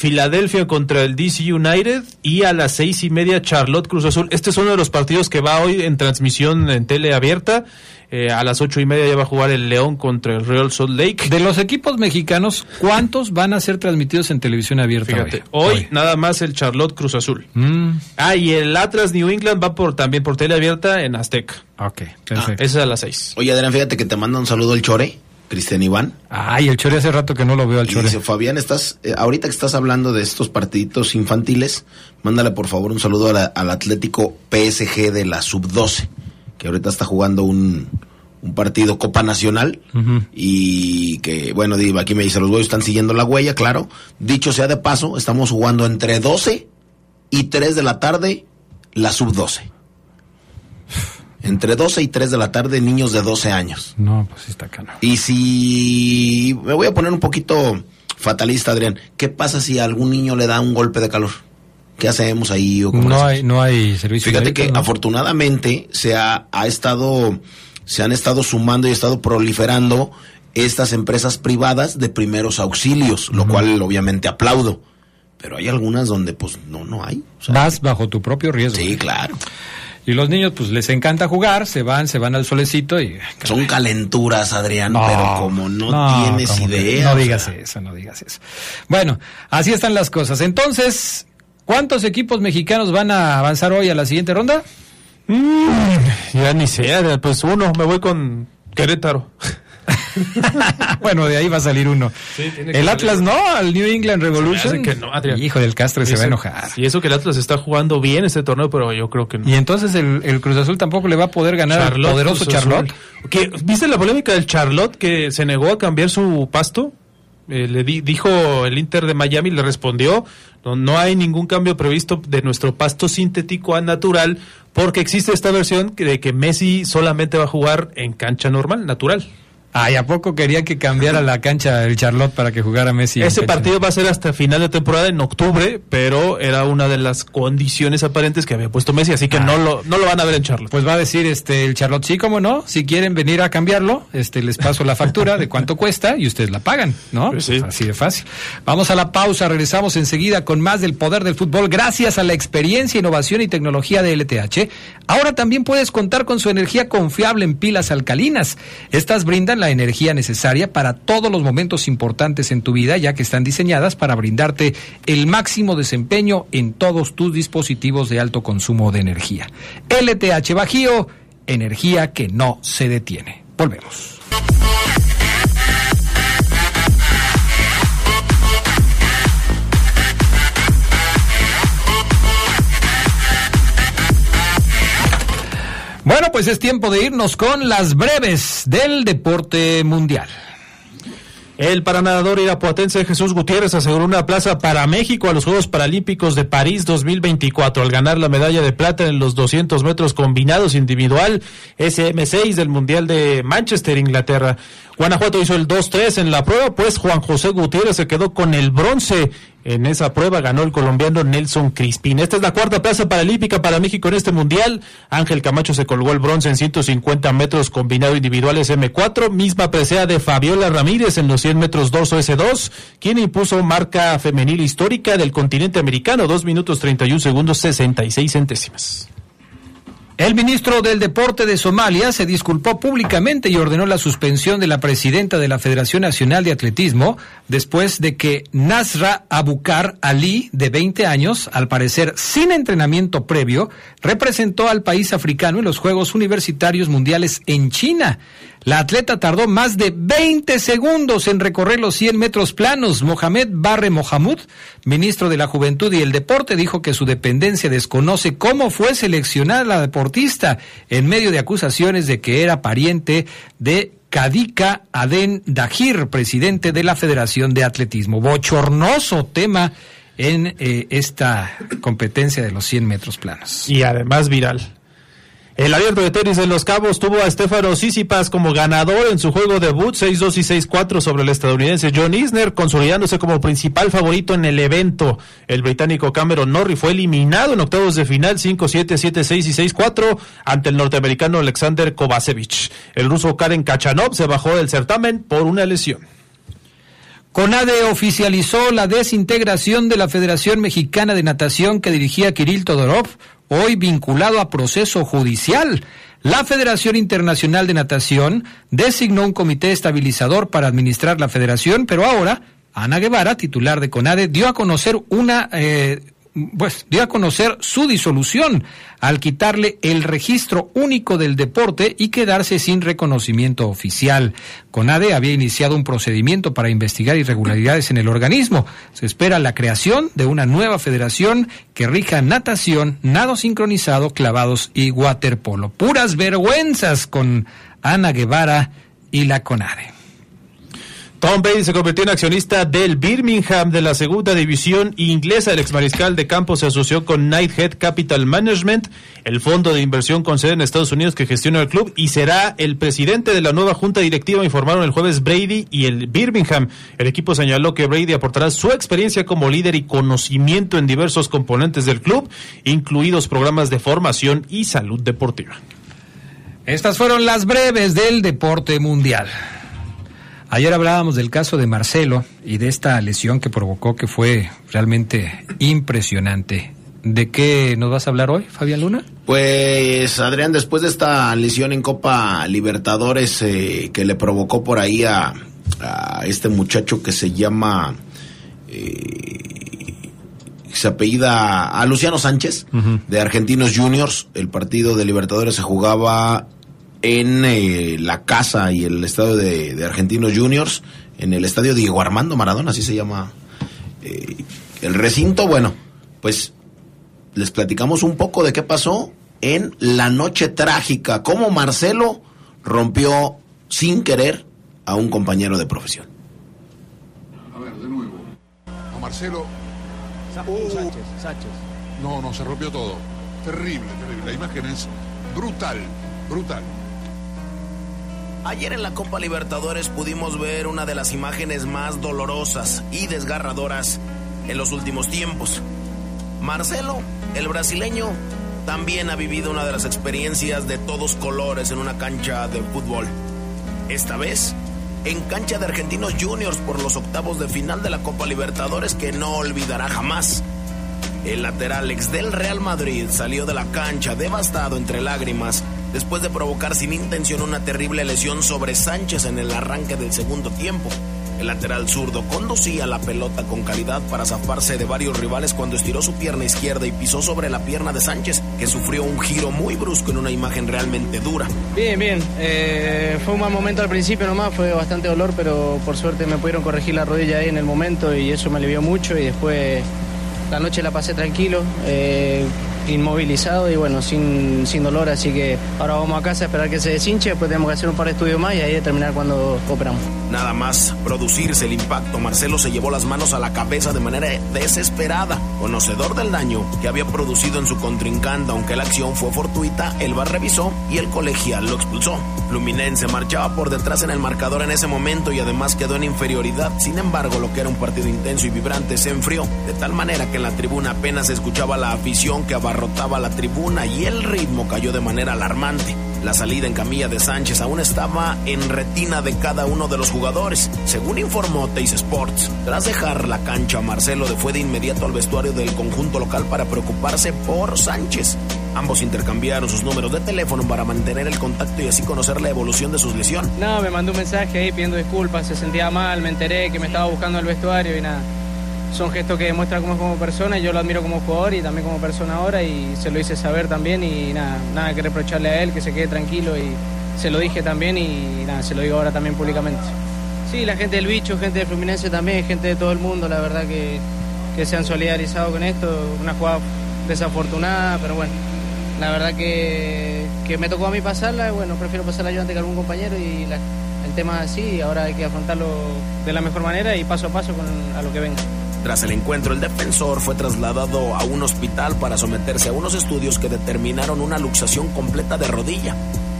Filadelfia contra el DC United y a las seis y media Charlotte Cruz Azul. Este es uno de los partidos que va hoy en transmisión en tele abierta. Eh, a las ocho y media ya va a jugar el León contra el Real Salt Lake. De los equipos mexicanos, ¿cuántos van a ser transmitidos en televisión abierta? Fíjate, hoy, nada más el Charlotte Cruz Azul. Mm. Ah, y el Atlas New England va por también por tele abierta en Azteca. Ok, perfecto. ese es a las seis. Oye, Adrián, fíjate que te manda un saludo el Chore. Cristian Iván. Ay, el Chore hace rato que no lo veo al Chore. dice, Fabián, estás, eh, ahorita que estás hablando de estos partiditos infantiles, mándale por favor un saludo al Atlético PSG de la Sub-12, que ahorita está jugando un, un partido Copa Nacional y que, bueno, aquí me dice, los güeyes están siguiendo la huella, claro. Dicho sea de paso, estamos jugando entre 12 y 3 de la tarde la sub-12. Entre 12 y 3 de la tarde, niños de 12 años. No, pues está cano. Y si me voy a poner un poquito fatalista, Adrián, ¿qué pasa si a algún niño le da un golpe de calor? ¿Qué hacemos ahí? O no, hay, no hay servicio. Fíjate que afortunadamente se ha, ha estado se han estado sumando y estado proliferando estas empresas privadas de primeros auxilios, lo cual obviamente aplaudo. Pero hay algunas donde pues no, no hay. Vas bajo tu propio riesgo. Sí, claro. Y los niños pues les encanta jugar, se van, se van al solecito y... Son calenturas, Adrián, pero como no, tienes idea. No digas eso, no digas eso. Bueno, así están las cosas. Entonces, ¿cuántos equipos mexicanos van a avanzar hoy a la siguiente ronda? Mm, ya ni sé, pues uno, me voy con Querétaro. bueno, de ahí va a salir uno. el Atlas no, al New England Revolution. Que no, Hijo del Castro se va a enojar. Y eso que el Atlas está jugando bien este torneo, pero yo creo que no. Y entonces el, Cruz Azul tampoco le va a poder ganar al poderoso Charlotte. ¿Viste la polémica del Charlotte que se negó a cambiar su pasto? Eh, le dijo el Inter de Miami, le respondió, no, no hay ningún cambio previsto de nuestro pasto sintético a natural, porque existe esta versión de que Messi solamente va a jugar en cancha normal, natural. Ay, ¿a poco quería que cambiara la cancha el Charlotte para que jugara Messi? Ese partido va a ser hasta final de temporada en octubre, pero era una de las condiciones aparentes que había puesto Messi, así que no, lo, no lo van a ver en Charlotte. Pues va a decir este el Charlotte, sí, cómo no, si quieren venir a cambiarlo, este les paso la factura de cuánto cuesta y ustedes la pagan, ¿no? Pues sí. Así de fácil. Vamos a la pausa, regresamos enseguida con más del poder del fútbol gracias a la experiencia, innovación y tecnología de LTH. Ahora también puedes contar con su energía confiable en pilas alcalinas. Estas brindan la energía necesaria para todos los momentos importantes en tu vida, ya que están diseñadas para brindarte el máximo desempeño en todos tus dispositivos de alto consumo de energía. LTH Bajío, energía que no se detiene. Volvemos. Pues es tiempo de irnos con las breves del deporte mundial. El paranadador irapuatense Jesús Gutiérrez aseguró una plaza para México a los Juegos Paralímpicos de París 2024 al ganar la medalla de plata en los 200 metros combinados individual SM6 del Mundial de Manchester, Inglaterra. Guanajuato hizo el 2-3 en la prueba, pues Juan José Gutiérrez se quedó con el bronce. En esa prueba ganó el colombiano Nelson Crispín. Esta es la cuarta plaza paralímpica para México en este mundial. Ángel Camacho se colgó el bronce en 150 metros combinado individuales M4, misma presea de Fabiola Ramírez en los 100 metros dorso S2, quien impuso marca femenil histórica del continente americano, 2 minutos 31 segundos 66 centésimas. El ministro del Deporte de Somalia se disculpó públicamente y ordenó la suspensión de la presidenta de la Federación Nacional de Atletismo después de que Nasra Abukar Ali, de 20 años, al parecer sin entrenamiento previo, representó al país africano en los Juegos Universitarios Mundiales en China. La atleta tardó más de 20 segundos en recorrer los 100 metros planos. Mohamed Barre Mohamud, ministro de la Juventud y el Deporte, dijo que su dependencia desconoce cómo fue seleccionada la deportista en medio de acusaciones de que era pariente de Kadika Aden Dahir, presidente de la Federación de Atletismo. Bochornoso tema en eh, esta competencia de los 100 metros planos. Y además viral. El abierto de tenis en Los Cabos tuvo a Estefano Sisipas como ganador en su juego debut 6-2 y 6-4 sobre el estadounidense John Isner, consolidándose como principal favorito en el evento. El británico Cameron Norrie fue eliminado en octavos de final 5-7, 7-6 y 6-4 ante el norteamericano Alexander Kovacevic. El ruso Karen Kachanov se bajó del certamen por una lesión. CONADE oficializó la desintegración de la Federación Mexicana de Natación que dirigía Kirill Todorov, hoy vinculado a proceso judicial. La Federación Internacional de Natación designó un comité estabilizador para administrar la federación, pero ahora Ana Guevara, titular de CONADE, dio a conocer una eh, pues dio a conocer su disolución al quitarle el registro único del deporte y quedarse sin reconocimiento oficial. CONADE había iniciado un procedimiento para investigar irregularidades en el organismo. Se espera la creación de una nueva federación que rija natación, nado sincronizado, clavados y waterpolo. Puras vergüenzas con Ana Guevara y la CONADE. Tom Brady se convirtió en accionista del Birmingham de la segunda división inglesa. El exmariscal de campo se asoció con Nighthead Capital Management, el fondo de inversión con sede en Estados Unidos que gestiona el club y será el presidente de la nueva junta directiva, informaron el jueves Brady y el Birmingham. El equipo señaló que Brady aportará su experiencia como líder y conocimiento en diversos componentes del club, incluidos programas de formación y salud deportiva. Estas fueron las breves del deporte mundial. Ayer hablábamos del caso de Marcelo y de esta lesión que provocó que fue realmente impresionante. ¿De qué nos vas a hablar hoy, Fabián Luna? Pues, Adrián, después de esta lesión en Copa Libertadores eh, que le provocó por ahí a, este muchacho que se llama... Eh, se apellida a Luciano Sánchez, de Argentinos Juniors. El partido de Libertadores se jugaba en eh, la casa y el estadio de, Argentinos Juniors, en el estadio Diego Armando Maradona, así se llama eh, el recinto. Bueno, pues les platicamos un poco de qué pasó en la noche trágica, cómo Marcelo rompió sin querer a un compañero de profesión. A ver, de nuevo. A Marcelo. Sánchez, Sánchez. No, no, se rompió todo. Terrible, terrible. La imagen es brutal, brutal. Ayer en la Copa Libertadores pudimos ver una de las imágenes más dolorosas y desgarradoras en los últimos tiempos. Marcelo, el brasileño, también ha vivido una de las experiencias de todos colores en una cancha de fútbol. Esta vez, en cancha de Argentinos Juniors por los octavos de final de la Copa Libertadores que no olvidará jamás. El lateral ex del Real Madrid salió de la cancha devastado entre lágrimas después de provocar sin intención una terrible lesión sobre Sánchez en el arranque del segundo tiempo. El lateral zurdo conducía la pelota con calidad para zafarse de varios rivales cuando estiró su pierna izquierda y pisó sobre la pierna de Sánchez, que sufrió un giro muy brusco en una imagen realmente dura. Bien, bien. Eh, fue un mal momento al principio nomás, fue bastante dolor, pero por suerte me pudieron corregir la rodilla ahí en el momento y eso me alivió mucho y después la noche la pasé tranquilo. Eh, inmovilizado y bueno, sin, sin dolor, así que ahora vamos a casa a esperar que se deshinche, después tenemos que hacer un par de estudios más y ahí determinar cuándo operamos. Nada más producirse el impacto, Marcelo se llevó las manos a la cabeza de manera desesperada, conocedor del daño que había producido en su contrincante, aunque la acción fue fortuita, el bar revisó y el colegial lo expulsó. Luminense marchaba por detrás en el marcador en ese momento y además quedó en inferioridad, sin embargo lo que era un partido intenso y vibrante se enfrió, de tal manera que en la tribuna apenas escuchaba la afición que abarrotaba la tribuna y el ritmo cayó de manera alarmante. La salida en camilla de Sánchez aún estaba en retina de cada uno de los jugadores, según informó Teis Sports. Tras dejar la cancha, Marcelo fue de inmediato al vestuario del conjunto local para preocuparse por Sánchez. Ambos intercambiaron sus números de teléfono para mantener el contacto y así conocer la evolución de sus lesiones. No, me mandó un mensaje ahí pidiendo disculpas, se sentía mal, me enteré que me estaba buscando el vestuario y nada son gestos que demuestra cómo es como persona y yo lo admiro como jugador y también como persona ahora y se lo hice saber también y nada, nada que reprocharle a él, que se quede tranquilo y se lo dije también y nada, se lo digo ahora también públicamente. Sí, la gente del bicho, gente de Fluminense también, gente de todo el mundo, la verdad que, que se han solidarizado con esto, una jugada desafortunada, pero bueno, la verdad que, que me tocó a mí pasarla, bueno, prefiero pasarla yo antes que algún compañero y el tema es así, ahora hay que afrontarlo de la mejor manera y paso a paso con, a lo que venga. Tras el encuentro, el defensor fue trasladado a un hospital para someterse a unos estudios que determinaron una luxación completa de rodilla.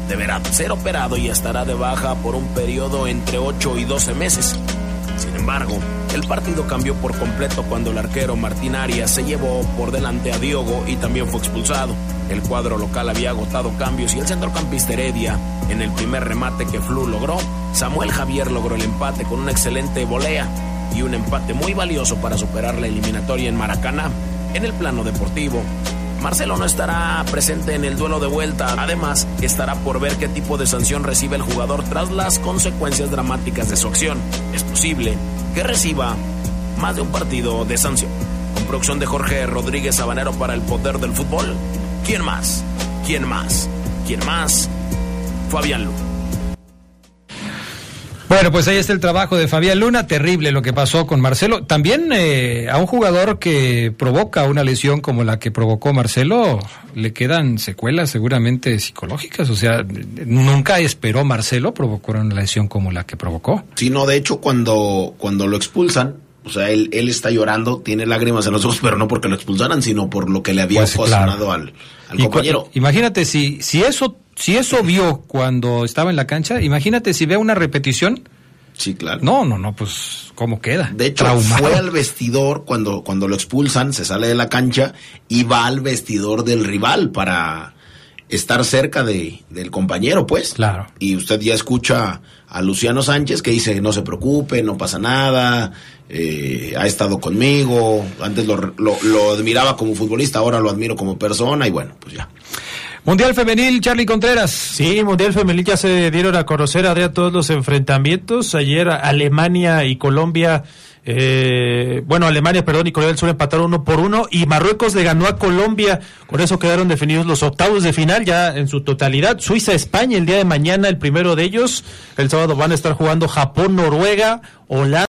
Deberá ser operado y estará de baja por un periodo entre 8 y 12 meses. Sin embargo, el partido cambió por completo cuando el arquero Martín Arias se llevó por delante a Diogo y también fue expulsado. El cuadro local había agotado cambios y el centrocampista Heredia, en el primer remate que Flu logró, Samuel Javier logró el empate con una excelente volea y un empate muy valioso para superar la eliminatoria en Maracaná. En el plano deportivo, Marcelo no estará presente en el duelo de vuelta. Además, estará por ver qué tipo de sanción recibe el jugador tras las consecuencias dramáticas de su acción. Es posible que reciba más de un partido de sanción. Con producción de Jorge Rodríguez Sabanero para el poder del fútbol. ¿Quién más? ¿Quién más? ¿Quién más? Fabián Lu. Bueno, pues ahí está el trabajo de Fabián Luna. Terrible lo que pasó con Marcelo. También eh, a un jugador que provoca una lesión como la que provocó Marcelo, le quedan secuelas seguramente psicológicas. O sea, nunca esperó Marcelo provocar una lesión como la que provocó. Sí, no, de hecho, cuando, cuando lo expulsan, o sea, él, él está llorando, tiene lágrimas en los ojos, pero no porque lo expulsaran, sino por lo que le había pues, ocasionado al, al compañero. Imagínate si, si eso si eso vio cuando estaba en la cancha, imagínate si ve una repetición. Sí, claro. No, no, no, pues cómo queda. De hecho, fue al vestidor cuando, cuando lo expulsan, se sale de la cancha y va al vestidor del rival para estar cerca de, del compañero, pues. Claro. Y usted ya escucha a Luciano Sánchez que dice, no se preocupe, no pasa nada, eh, ha estado conmigo, antes lo, lo, lo admiraba como futbolista, ahora lo admiro como persona y bueno, pues ya. Mundial Femenil, Charlie Contreras. Sí, Mundial Femenil ya se dieron a conocer a todos los enfrentamientos. Ayer Alemania y Colombia, eh, bueno, Alemania, perdón, y Corea del Sur empataron uno por uno y Marruecos le ganó a Colombia. Con eso quedaron definidos los octavos de final ya en su totalidad. Suiza-España el día de mañana, el primero de ellos. El sábado van a estar jugando Japón-Noruega, Holanda.